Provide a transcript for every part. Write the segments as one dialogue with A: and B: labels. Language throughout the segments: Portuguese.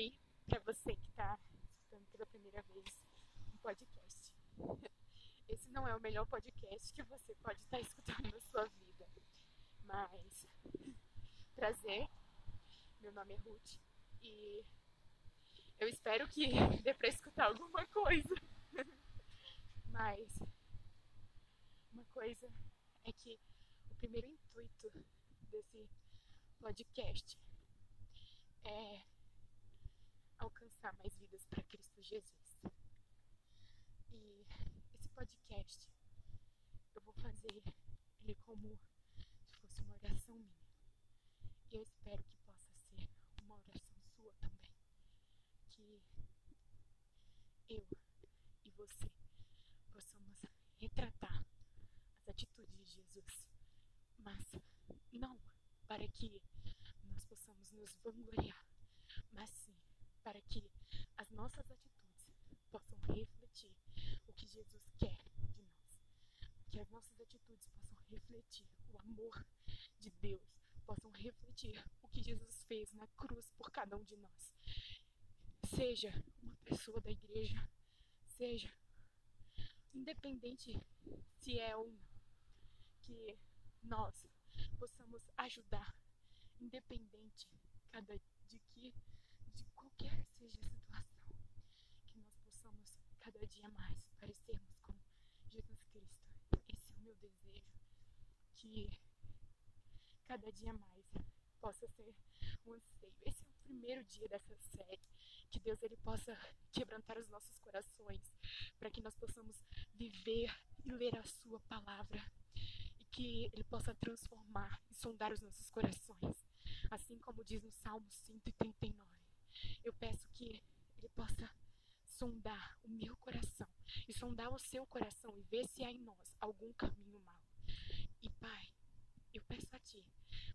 A: aí para você que está escutando pela primeira vez um podcast. Esse não é o melhor podcast que você pode estar tá escutando na sua vida, mas prazer. Meu nome é Ruth e eu espero que dê para escutar alguma coisa. Mas uma coisa é que o primeiro intuito desse podcast é alcançar mais vidas para Cristo Jesus. E esse podcast eu vou fazer ele como se fosse uma oração minha. E eu espero que possa ser uma oração sua também. Que eu e você possamos retratar as atitudes de Jesus, mas não para que nós possamos nos vangloriar, mas sim para que as nossas atitudes possam refletir o que Jesus quer de nós. Que as nossas atitudes possam refletir o amor de Deus, possam refletir o que Jesus fez na cruz por cada um de nós. Seja uma pessoa da igreja, seja independente se é não, que nós possamos ajudar, independente cada de que de qualquer seja a situação, que nós possamos cada dia mais parecermos com Jesus Cristo. Esse é o meu desejo, que cada dia mais possa ser um anseio. Esse é o primeiro dia dessa série, que Deus ele possa quebrantar os nossos corações, para que nós possamos viver e ler a sua palavra e que ele possa transformar e sondar os nossos corações, assim como diz no Salmo 139. Eu peço que ele possa sondar o meu coração e sondar o seu coração e ver se há em nós algum caminho mau. E Pai, eu peço a Ti,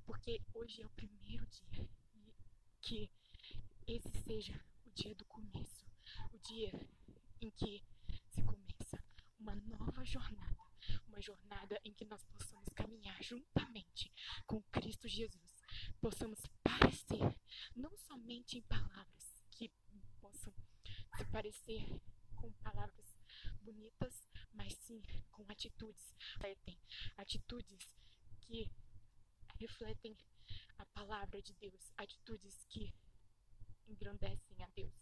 A: porque hoje é o primeiro dia e que esse seja o dia do começo, o dia em que se começa uma nova jornada, uma jornada em que nós possamos caminhar juntamente com Cristo Jesus, possamos parecer, não somente em palavras se parecer com palavras bonitas, mas sim com atitudes, atitudes que refletem a palavra de Deus, atitudes que engrandecem a Deus.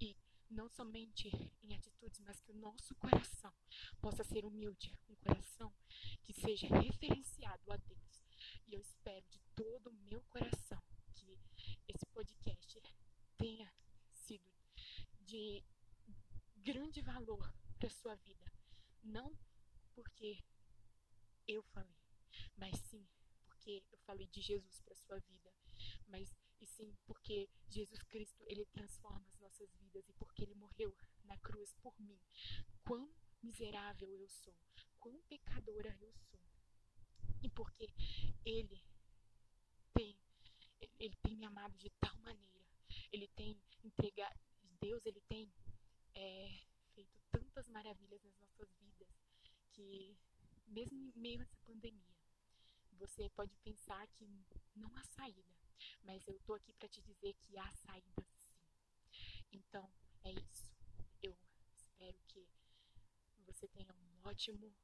A: E não somente em atitudes, mas que o nosso coração possa ser humilde, um coração que seja referenciado a Deus. E eu espero de todo o meu coração que esse podcast tenha sido de grande valor para sua vida, não porque eu falei, mas sim porque eu falei de Jesus para sua vida, mas e sim porque Jesus Cristo ele transforma as nossas vidas e porque ele morreu na cruz por mim. Quão miserável eu sou, quão pecadora eu sou. E porque ele tem ele tem me amado de tal maneira, ele tem entregado, Deus ele tem é, feito tantas maravilhas nas nossas vidas que mesmo em meio a essa pandemia, você pode pensar que não há saída, mas eu tô aqui para te dizer que há saída sim. Então, é isso. Eu espero que você tenha um ótimo